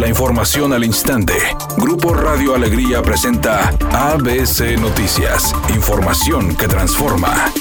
La información al instante. Grupo Radio Alegría presenta ABC Noticias. Información que transforma.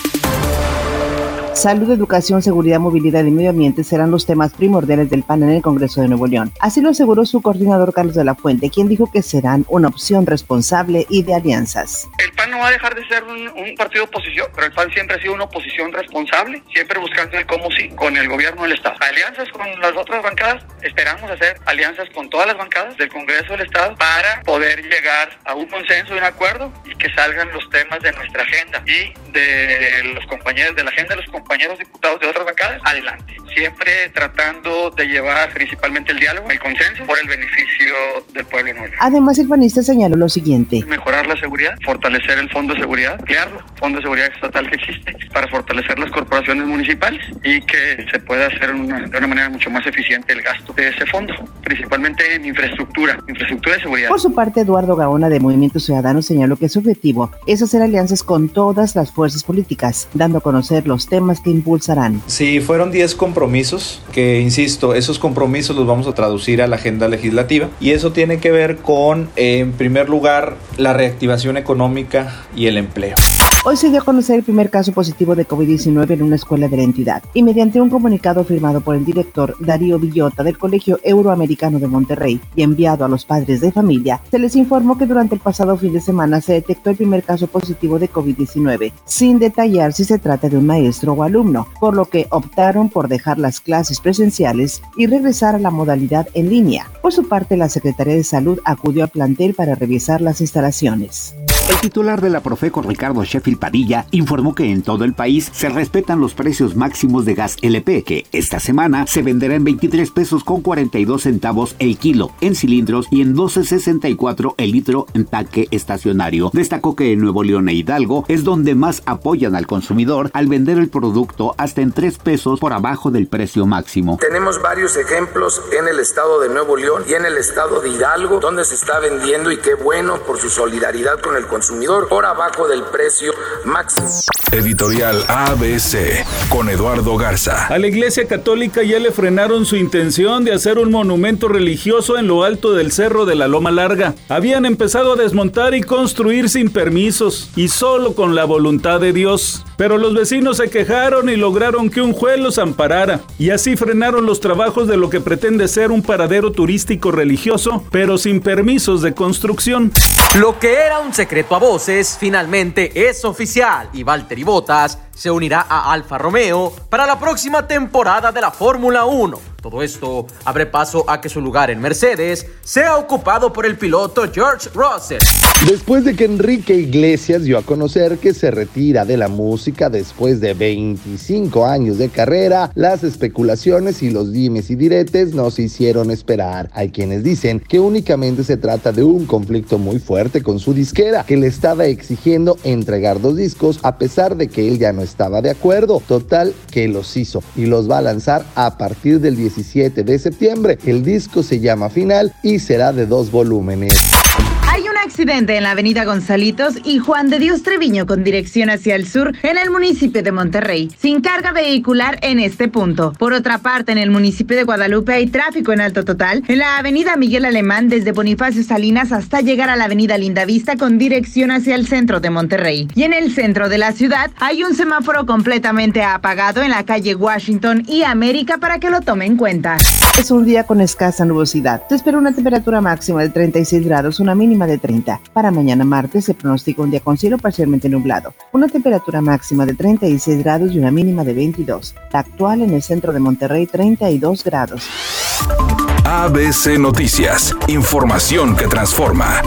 Salud, educación, seguridad, movilidad y medio ambiente serán los temas primordiales del PAN en el Congreso de Nuevo León. Así lo aseguró su coordinador Carlos de la Fuente, quien dijo que serán una opción responsable y de alianzas. El no va a dejar de ser un, partido de oposición, pero el PAN siempre ha sido una oposición responsable, siempre buscando el cómo sí con el gobierno del Estado. Alianzas con las otras bancadas, esperamos hacer alianzas con todas las bancadas del Congreso del Estado para poder llegar a un consenso y un acuerdo y que salgan los temas de nuestra agenda y de los compañeros de la agenda de los compañeros compañeros diputados de otras bancadas, adelante. Siempre tratando de llevar principalmente el diálogo, el consenso, por el beneficio del pueblo nuevo. Además, el panista señaló lo siguiente. Mejorar la seguridad, fortalecer el Fondo de Seguridad, ampliarlo, Fondo de Seguridad Estatal que existe, para fortalecer las corporaciones municipales y que se pueda hacer una, de una manera mucho más eficiente el gasto de ese fondo, principalmente en infraestructura, infraestructura de seguridad. Por su parte, Eduardo Gaona de Movimiento Ciudadano señaló que su objetivo es hacer alianzas con todas las fuerzas políticas, dando a conocer los temas que impulsarán. Sí, fueron 10 compromisos que, insisto, esos compromisos los vamos a traducir a la agenda legislativa y eso tiene que ver con, en primer lugar, la reactivación económica y el empleo. Hoy se dio a conocer el primer caso positivo de COVID-19 en una escuela de la entidad y mediante un comunicado firmado por el director Darío Villota del Colegio Euroamericano de Monterrey y enviado a los padres de familia, se les informó que durante el pasado fin de semana se detectó el primer caso positivo de COVID-19, sin detallar si se trata de un maestro o alumno, por lo que optaron por dejar las clases presenciales y regresar a la modalidad en línea. Por su parte, la Secretaría de Salud acudió al plantel para revisar las instalaciones. El titular de la Profeco, Ricardo Sheffield Padilla, informó que en todo el país se respetan los precios máximos de gas LP, que esta semana se venderá en 23 pesos con 42 centavos el kilo en cilindros y en 12.64 el litro en tanque estacionario. Destacó que en Nuevo León e Hidalgo es donde más apoyan al consumidor al vender el producto hasta en 3 pesos por abajo del precio máximo. Tenemos varios ejemplos en el estado de Nuevo León y en el estado de Hidalgo, donde se está vendiendo y qué bueno por su solidaridad con el consumidor consumidor por abajo del precio máximo. Editorial ABC con Eduardo Garza. A la Iglesia Católica ya le frenaron su intención de hacer un monumento religioso en lo alto del cerro de la Loma Larga. Habían empezado a desmontar y construir sin permisos y solo con la voluntad de Dios. Pero los vecinos se quejaron y lograron que un juez los amparara. Y así frenaron los trabajos de lo que pretende ser un paradero turístico religioso, pero sin permisos de construcción. Lo que era un secreto a voces finalmente es oficial y Valtteri Bottas se unirá a Alfa Romeo para la próxima temporada de la Fórmula 1. Todo esto abre paso a que su lugar en Mercedes sea ocupado por el piloto George Russell. Después de que Enrique Iglesias dio a conocer que se retira de la música después de 25 años de carrera, las especulaciones y los dimes y diretes no se hicieron esperar. Hay quienes dicen que únicamente se trata de un conflicto muy fuerte con su disquera, que le estaba exigiendo entregar dos discos a pesar de que él ya no estaba de acuerdo. Total que los hizo y los va a lanzar a partir del 17 de septiembre. El disco se llama Final y será de dos volúmenes accidente en la avenida Gonzalitos y Juan de Dios Treviño con dirección hacia el sur en el municipio de Monterrey, sin carga vehicular en este punto. Por otra parte, en el municipio de Guadalupe hay tráfico en alto total en la avenida Miguel Alemán desde Bonifacio Salinas hasta llegar a la avenida Lindavista con dirección hacia el centro de Monterrey. Y en el centro de la ciudad hay un semáforo completamente apagado en la calle Washington y América para que lo tome en cuenta. Es un día con escasa nubosidad. Se espera una temperatura máxima de 36 grados, una mínima de 30. Para mañana martes se pronostica un día con cielo parcialmente nublado, una temperatura máxima de 36 grados y una mínima de 22. La actual en el centro de Monterrey 32 grados. ABC Noticias, información que transforma.